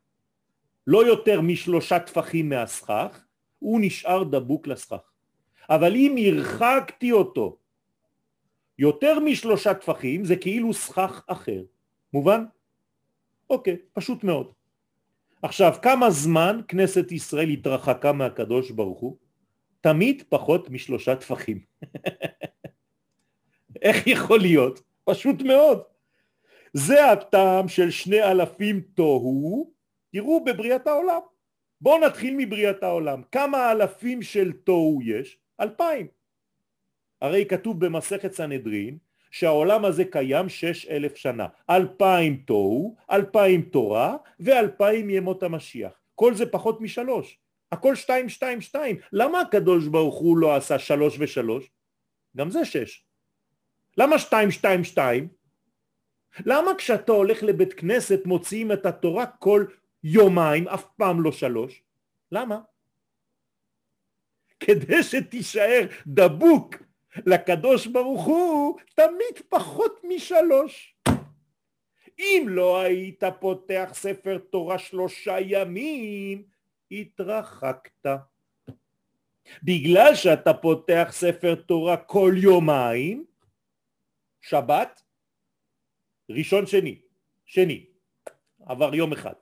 לא יותר משלושה טפחים מהסכך, הוא נשאר דבוק לסכך. אבל אם הרחקתי אותו יותר משלושה טפחים זה כאילו סכך אחר. מובן? אוקיי, פשוט מאוד. עכשיו, כמה זמן כנסת ישראל התרחקה מהקדוש ברוך הוא? תמיד פחות משלושה טפחים. איך יכול להיות? פשוט מאוד. זה הטעם של שני אלפים תוהו, תראו בבריאת העולם. בואו נתחיל מבריאת העולם. כמה אלפים של תוהו יש? אלפיים. הרי כתוב במסכת סנהדרין שהעולם הזה קיים שש אלף שנה, אלפיים תוהו, אלפיים תורה ואלפיים ימות המשיח. כל זה פחות משלוש, הכל שתיים שתיים שתיים. למה הקדוש ברוך הוא לא עשה שלוש ושלוש? גם זה שש. למה שתיים שתיים שתיים? למה כשאתה הולך לבית כנסת מוציאים את התורה כל יומיים, אף פעם לא שלוש? למה? כדי שתישאר דבוק לקדוש ברוך הוא תמיד פחות משלוש. אם לא היית פותח ספר תורה שלושה ימים, התרחקת. בגלל שאתה פותח ספר תורה כל יומיים, שבת, ראשון שני, שני, עבר יום אחד.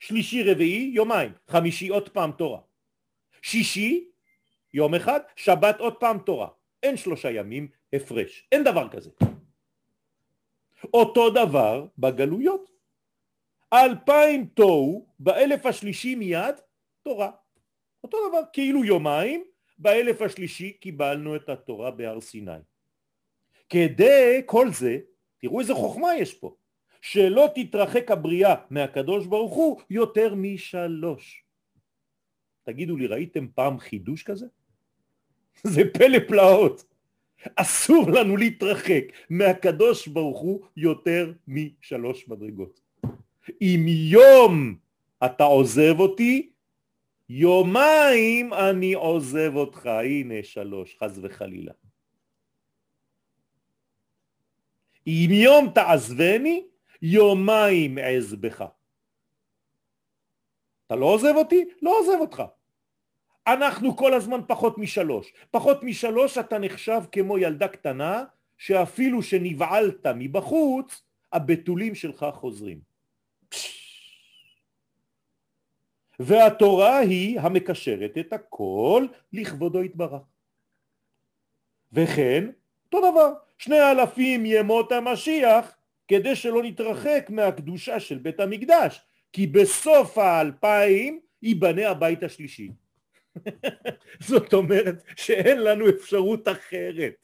שלישי רביעי יומיים, חמישי עוד פעם תורה. שישי יום אחד, שבת עוד פעם תורה. אין שלושה ימים הפרש, אין דבר כזה. אותו דבר בגלויות. אלפיים תוהו, באלף השלישי מיד תורה. אותו דבר, כאילו יומיים, באלף השלישי קיבלנו את התורה בהר סיני. כדי כל זה, תראו איזה חוכמה יש פה, שלא תתרחק הבריאה מהקדוש ברוך הוא יותר משלוש. תגידו לי, ראיתם פעם חידוש כזה? זה פלא פלאות. אסור לנו להתרחק מהקדוש ברוך הוא יותר משלוש מדרגות. אם יום אתה עוזב אותי, יומיים אני עוזב אותך. הנה שלוש, חז וחלילה. אם יום תעזבני, יומיים אעזבך. אתה לא עוזב אותי? לא עוזב אותך. אנחנו כל הזמן פחות משלוש. פחות משלוש אתה נחשב כמו ילדה קטנה שאפילו שנבעלת מבחוץ, הבתולים שלך חוזרים. והתורה היא המקשרת את הכל לכבודו יתברך. וכן, אותו דבר, שני אלפים ימות המשיח כדי שלא נתרחק מהקדושה של בית המקדש, כי בסוף האלפיים ייבנה הבית השלישי. זאת אומרת שאין לנו אפשרות אחרת.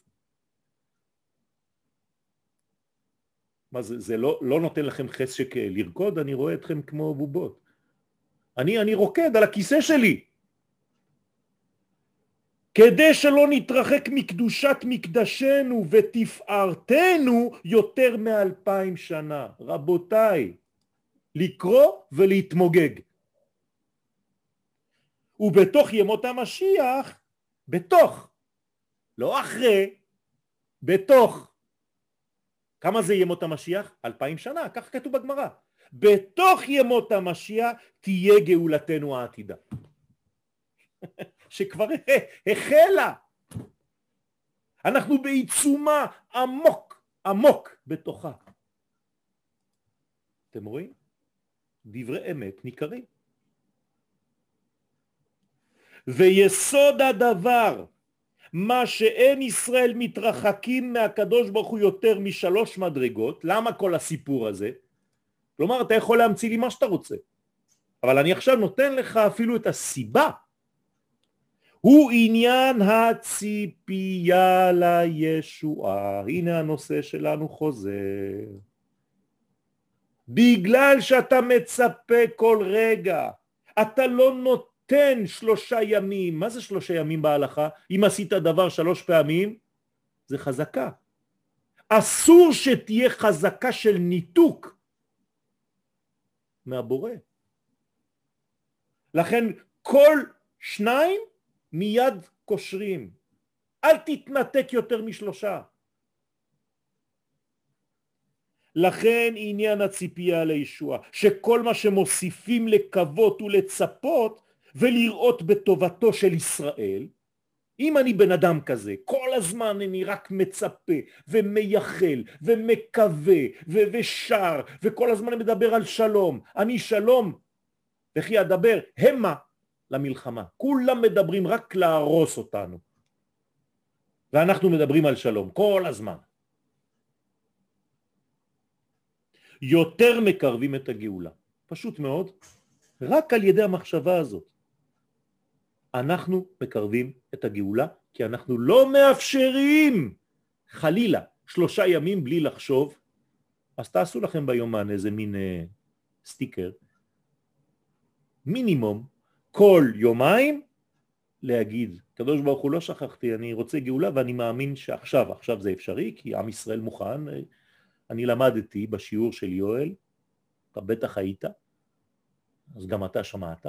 מה זה, זה לא, לא נותן לכם חשק לרקוד? אני רואה אתכם כמו בובות. אני, אני רוקד על הכיסא שלי. כדי שלא נתרחק מקדושת מקדשנו ותפארתנו יותר מאלפיים שנה. רבותיי, לקרוא ולהתמוגג. ובתוך ימות המשיח, בתוך, לא אחרי, בתוך. כמה זה ימות המשיח? אלפיים שנה, כך כתוב בגמרא. בתוך ימות המשיח תהיה גאולתנו העתידה. שכבר החלה. אנחנו בעיצומה עמוק, עמוק בתוכה. אתם רואים? דברי אמת ניכרים. ויסוד הדבר, מה שאין ישראל מתרחקים מהקדוש ברוך הוא יותר משלוש מדרגות, למה כל הסיפור הזה? כלומר, אתה יכול להמציא לי מה שאתה רוצה, אבל אני עכשיו נותן לך אפילו את הסיבה הוא עניין הציפייה לישועה. הנה הנושא שלנו חוזר. בגלל שאתה מצפה כל רגע, אתה לא נותן שלושה ימים. מה זה שלושה ימים בהלכה? אם עשית דבר שלוש פעמים, זה חזקה. אסור שתהיה חזקה של ניתוק מהבורא. לכן כל שניים מיד קושרים. אל תתנתק יותר משלושה. לכן עניין הציפייה לישוע, שכל מה שמוסיפים לקוות ולצפות ולראות בטובתו של ישראל, אם אני בן אדם כזה, כל הזמן אני רק מצפה ומייחל ומקווה ו- ושר וכל הזמן אני מדבר על שלום, אני שלום וכי אדבר המה למלחמה. כולם מדברים רק להרוס אותנו. ואנחנו מדברים על שלום כל הזמן. יותר מקרבים את הגאולה. פשוט מאוד, רק על ידי המחשבה הזאת. אנחנו מקרבים את הגאולה כי אנחנו לא מאפשרים חלילה שלושה ימים בלי לחשוב, אז תעשו לכם ביומן איזה מין אה, סטיקר, מינימום כל יומיים להגיד, קדוש ברוך הוא לא שכחתי, אני רוצה גאולה ואני מאמין שעכשיו, עכשיו זה אפשרי, כי עם ישראל מוכן. אני למדתי בשיעור של יואל, אתה בטח היית, אז גם אתה שמעת,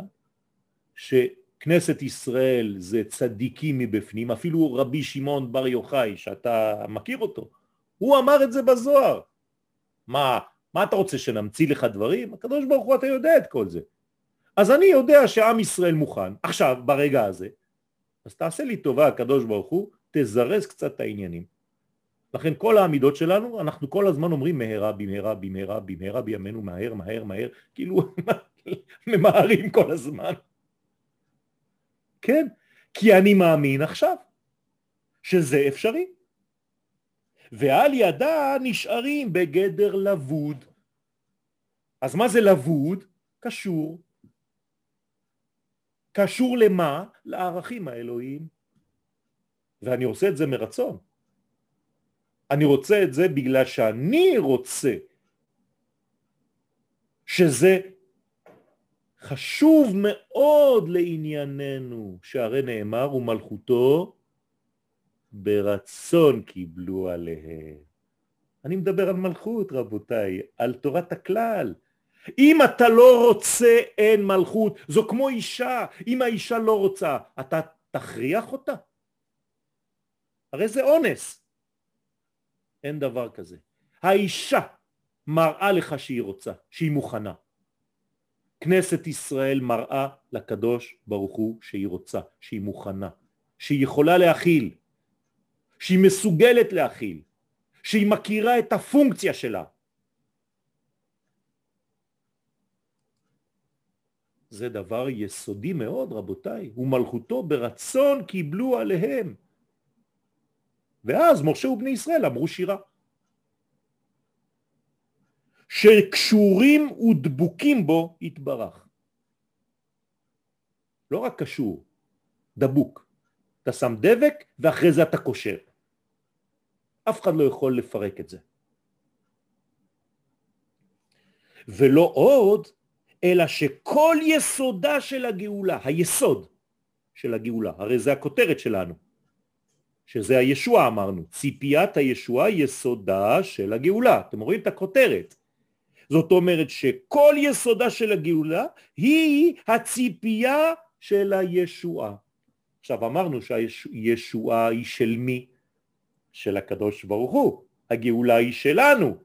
שכנסת ישראל זה צדיקים מבפנים, אפילו רבי שמעון בר יוחאי, שאתה מכיר אותו, הוא אמר את זה בזוהר. מה, מה אתה רוצה שנמציא לך דברים? הקדוש ברוך הוא אתה יודע את כל זה. אז אני יודע שעם ישראל מוכן, עכשיו, ברגע הזה, אז תעשה לי טובה, הקדוש ברוך הוא, תזרז קצת את העניינים. לכן כל העמידות שלנו, אנחנו כל הזמן אומרים מהרה במהרה במהרה במהרה בימינו מהר מהר מהר, כאילו ממהרים כל הזמן. כן, כי אני מאמין עכשיו שזה אפשרי. ועל ידה נשארים בגדר לבוד. אז מה זה לבוד? קשור קשור למה? לערכים האלוהיים. ואני עושה את זה מרצון. אני רוצה את זה בגלל שאני רוצה שזה חשוב מאוד לענייננו, שהרי נאמר ומלכותו ברצון קיבלו עליהם. אני מדבר על מלכות רבותיי, על תורת הכלל, אם אתה לא רוצה אין מלכות, זו כמו אישה, אם האישה לא רוצה, אתה תכריח אותה? הרי זה אונס. אין דבר כזה. האישה מראה לך שהיא רוצה, שהיא מוכנה. כנסת ישראל מראה לקדוש ברוך הוא שהיא רוצה, שהיא מוכנה, שהיא יכולה להכיל, שהיא מסוגלת להכיל, שהיא מכירה את הפונקציה שלה. זה דבר יסודי מאוד רבותיי, ומלכותו ברצון קיבלו עליהם. ואז משה ובני ישראל אמרו שירה. שקשורים ודבוקים בו יתברך. לא רק קשור, דבוק. אתה שם דבק ואחרי זה אתה קושר. אף אחד לא יכול לפרק את זה. ולא עוד, אלא שכל יסודה של הגאולה, היסוד של הגאולה, הרי זה הכותרת שלנו, שזה הישוע אמרנו, ציפיית הישוע יסודה של הגאולה, אתם רואים את הכותרת. זאת אומרת שכל יסודה של הגאולה היא הציפייה של הישועה. עכשיו אמרנו שהישועה היא של מי? של הקדוש ברוך הוא, הגאולה היא שלנו.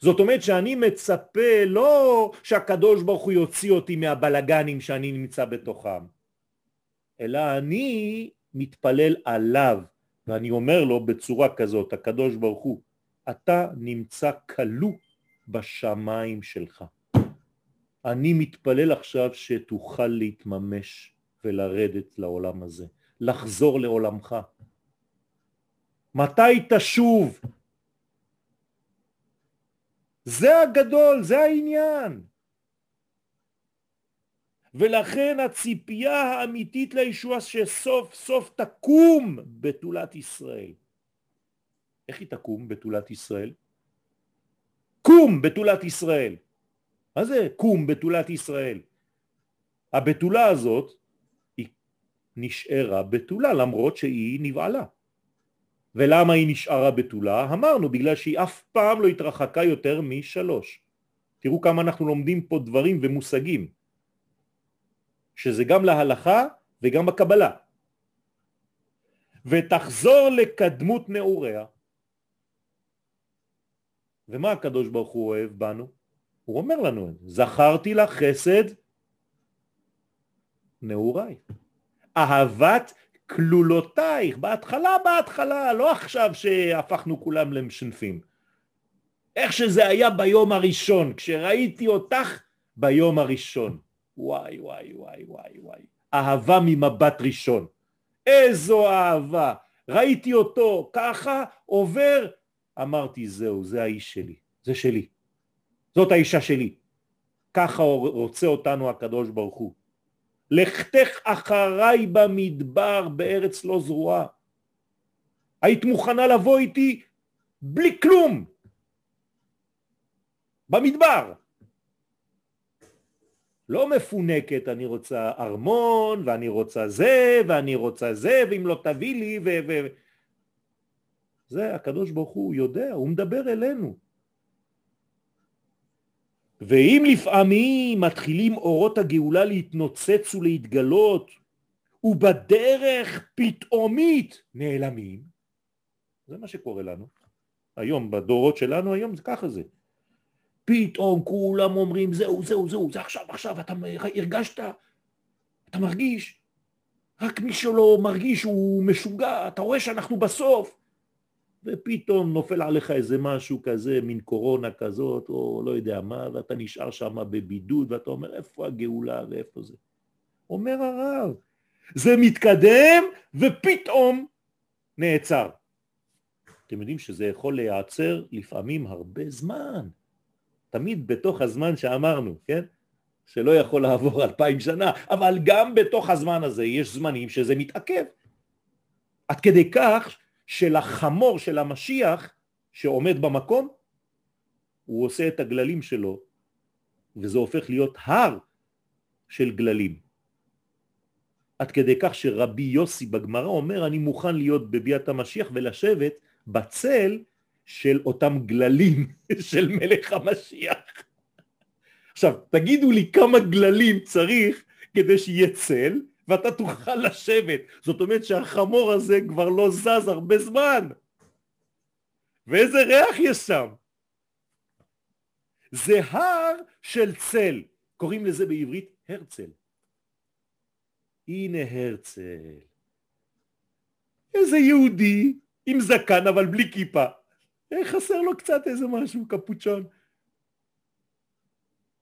זאת אומרת שאני מצפה לא שהקדוש ברוך הוא יוציא אותי מהבלגנים שאני נמצא בתוכם, אלא אני מתפלל עליו ואני אומר לו בצורה כזאת, הקדוש ברוך הוא, אתה נמצא כלוא בשמיים שלך. אני מתפלל עכשיו שתוכל להתממש ולרדת לעולם הזה, לחזור לעולמך. מתי תשוב? זה הגדול, זה העניין. ולכן הציפייה האמיתית לישועה שסוף סוף תקום בתולת ישראל. איך היא תקום בתולת ישראל? קום בתולת ישראל. מה זה קום בתולת ישראל? הבתולה הזאת היא נשארה בתולה למרות שהיא נבעלה. ולמה היא נשארה בתולה? אמרנו בגלל שהיא אף פעם לא התרחקה יותר משלוש. תראו כמה אנחנו לומדים פה דברים ומושגים. שזה גם להלכה וגם בקבלה. ותחזור לקדמות נעוריה. ומה הקדוש ברוך הוא אוהב בנו? הוא אומר לנו, זכרתי לך חסד נעוריי. אהבת כלולותייך, בהתחלה בהתחלה, לא עכשיו שהפכנו כולם למשנפים. איך שזה היה ביום הראשון, כשראיתי אותך ביום הראשון. וואי וואי וואי וואי וואי. אהבה ממבט ראשון. איזו אהבה. ראיתי אותו ככה עובר, אמרתי זהו, זה האיש שלי, זה שלי. זאת האישה שלי. ככה רוצה אותנו הקדוש ברוך הוא. לכתך אחריי במדבר בארץ לא זרועה. היית מוכנה לבוא איתי בלי כלום. במדבר. לא מפונקת, אני רוצה ארמון, ואני רוצה זה, ואני רוצה זה, ואם לא תביא לי, ו... ו... זה הקדוש ברוך הוא יודע, הוא מדבר אלינו. ואם לפעמים מתחילים אורות הגאולה להתנוצץ ולהתגלות, ובדרך פתאומית נעלמים, זה מה שקורה לנו. היום, בדורות שלנו היום זה ככה זה. פתאום כולם אומרים זהו, זהו, זהו, זה עכשיו, עכשיו, אתה הרגשת, אתה מרגיש, רק מי שלא מרגיש הוא משוגע, אתה רואה שאנחנו בסוף, ופתאום נופל עליך איזה משהו כזה, מין קורונה כזאת, או לא יודע מה, ואתה נשאר שם בבידוד, ואתה אומר, איפה הגאולה ואיפה זה? אומר הרב, זה מתקדם ופתאום נעצר. אתם יודעים שזה יכול להיעצר לפעמים הרבה זמן. תמיד בתוך הזמן שאמרנו, כן? שלא יכול לעבור אלפיים שנה, אבל גם בתוך הזמן הזה יש זמנים שזה מתעכב. עד כדי כך שלחמור של המשיח שעומד במקום, הוא עושה את הגללים שלו, וזה הופך להיות הר של גללים. עד כדי כך שרבי יוסי בגמרא אומר, אני מוכן להיות בביאת המשיח ולשבת בצל של אותם גללים של מלך המשיח. עכשיו, תגידו לי כמה גללים צריך כדי שיהיה צל, ואתה תוכל לשבת. זאת אומרת שהחמור הזה כבר לא זז הרבה זמן. ואיזה ריח יש שם? זה הר של צל. קוראים לזה בעברית הרצל. הנה הרצל. איזה יהודי עם זקן אבל בלי כיפה. אה, חסר לו קצת איזה משהו, קפוצ'ון.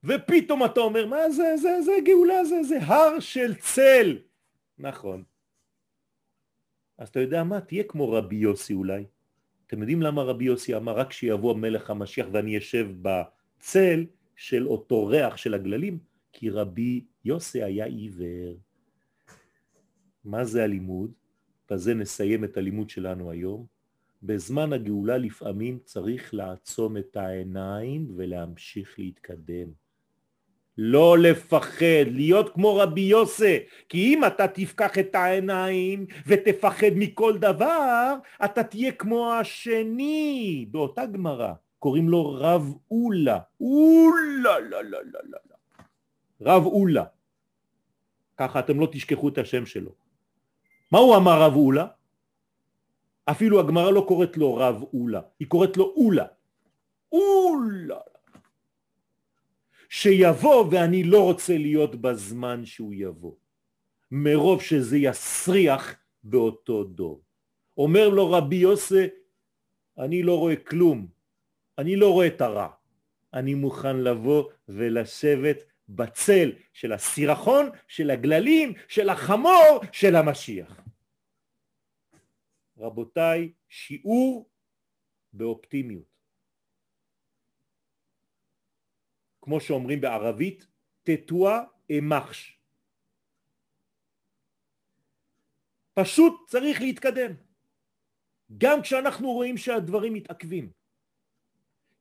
ופתאום אתה אומר, מה זה, זה, זה גאולה, זה, זה הר של צל. נכון. אז אתה יודע מה? תהיה כמו רבי יוסי אולי. אתם יודעים למה רבי יוסי אמר רק שיבוא מלך המשיח ואני אשב בצל של אותו ריח של הגללים? כי רבי יוסי היה עיוור. מה זה הלימוד? בזה נסיים את הלימוד שלנו היום. בזמן הגאולה לפעמים צריך לעצום את העיניים ולהמשיך להתקדם. לא לפחד, להיות כמו רבי יוסי, כי אם אתה תפקח את העיניים ותפחד מכל דבר, אתה תהיה כמו השני. באותה גמרא קוראים לו רב אולה, אולה, לא, לא, לא, לא, רב אולה. ככה אתם לא תשכחו את השם שלו. מה הוא אמר רב אולה? אפילו הגמרא לא קוראת לו רב אולה, היא קוראת לו אולה. אולה. שיבוא ואני לא רוצה להיות בזמן שהוא יבוא, מרוב שזה יסריח באותו דור. אומר לו רבי יוסי, אני לא רואה כלום, אני לא רואה את הרע, אני מוכן לבוא ולשבת בצל של הסירחון, של הגללים, של החמור, של המשיח. רבותיי, שיעור באופטימיות. כמו שאומרים בערבית, תטוע אמחש. פשוט צריך להתקדם. גם כשאנחנו רואים שהדברים מתעכבים.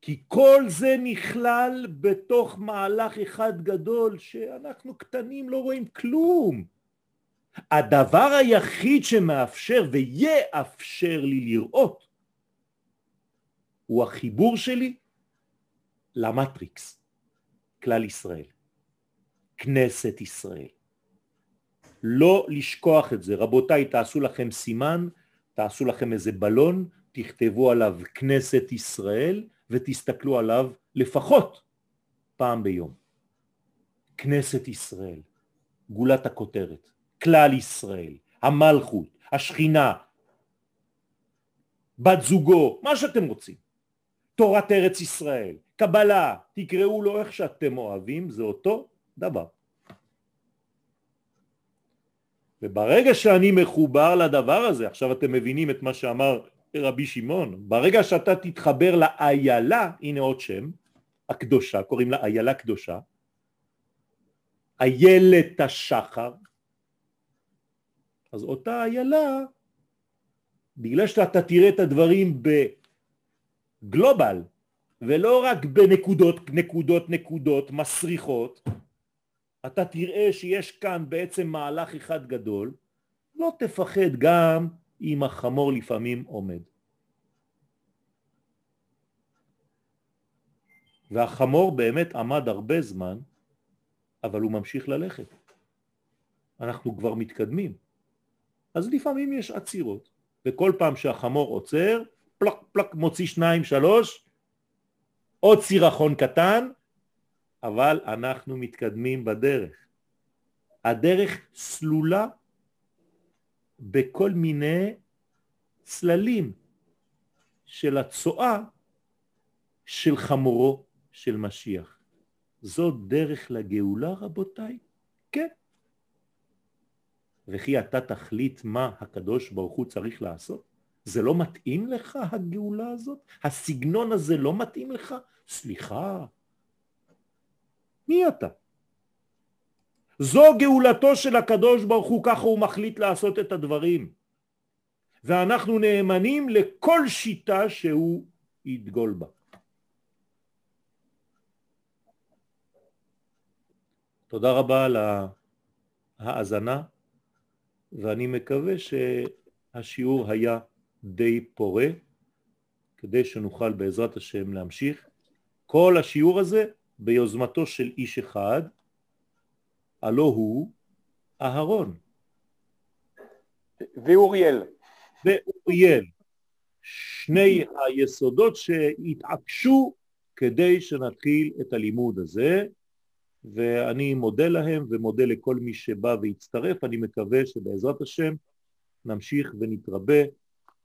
כי כל זה נכלל בתוך מהלך אחד גדול שאנחנו קטנים לא רואים כלום. הדבר היחיד שמאפשר ויאפשר לי לראות הוא החיבור שלי למטריקס. כלל ישראל, כנסת ישראל. לא לשכוח את זה. רבותיי, תעשו לכם סימן, תעשו לכם איזה בלון, תכתבו עליו כנסת ישראל ותסתכלו עליו לפחות פעם ביום. כנסת ישראל, גולת הכותרת, כלל ישראל, המלכות, השכינה, בת זוגו, מה שאתם רוצים. תורת ארץ ישראל, קבלה, תקראו לו איך שאתם אוהבים, זה אותו דבר. וברגע שאני מחובר לדבר הזה, עכשיו אתם מבינים את מה שאמר רבי שמעון, ברגע שאתה תתחבר לאיילה, הנה עוד שם, הקדושה, קוראים לה איילה קדושה, איילת השחר, אז אותה איילה, בגלל שאתה תראה את הדברים בגלובל, ולא רק בנקודות, נקודות, נקודות, מסריחות, אתה תראה שיש כאן בעצם מהלך אחד גדול, לא תפחד גם אם החמור לפעמים עומד. והחמור באמת עמד הרבה זמן, אבל הוא ממשיך ללכת. אנחנו כבר מתקדמים. אז לפעמים יש עצירות, וכל פעם שהחמור עוצר, פלק פלק מוציא שניים שלוש, עוד סירחון קטן, אבל אנחנו מתקדמים בדרך. הדרך סלולה בכל מיני צללים של הצואה של חמורו של משיח. זו דרך לגאולה רבותיי? כן. וכי אתה תחליט מה הקדוש ברוך הוא צריך לעשות? זה לא מתאים לך הגאולה הזאת? הסגנון הזה לא מתאים לך? סליחה, מי אתה? זו גאולתו של הקדוש ברוך הוא, ככה הוא מחליט לעשות את הדברים. ואנחנו נאמנים לכל שיטה שהוא ידגול בה. תודה רבה על ההאזנה, ואני מקווה שהשיעור היה די פורה, כדי שנוכל בעזרת השם להמשיך. כל השיעור הזה ביוזמתו של איש אחד, הלא הוא אהרון. ואוריאל. ואוריאל. שני היסודות שהתעקשו כדי שנתחיל את הלימוד הזה, ואני מודה להם ומודה לכל מי שבא והצטרף, אני מקווה שבעזרת השם נמשיך ונתרבה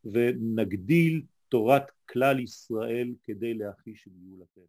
ונגדיל תורת כלל ישראל כדי להחיש את גאולתנו.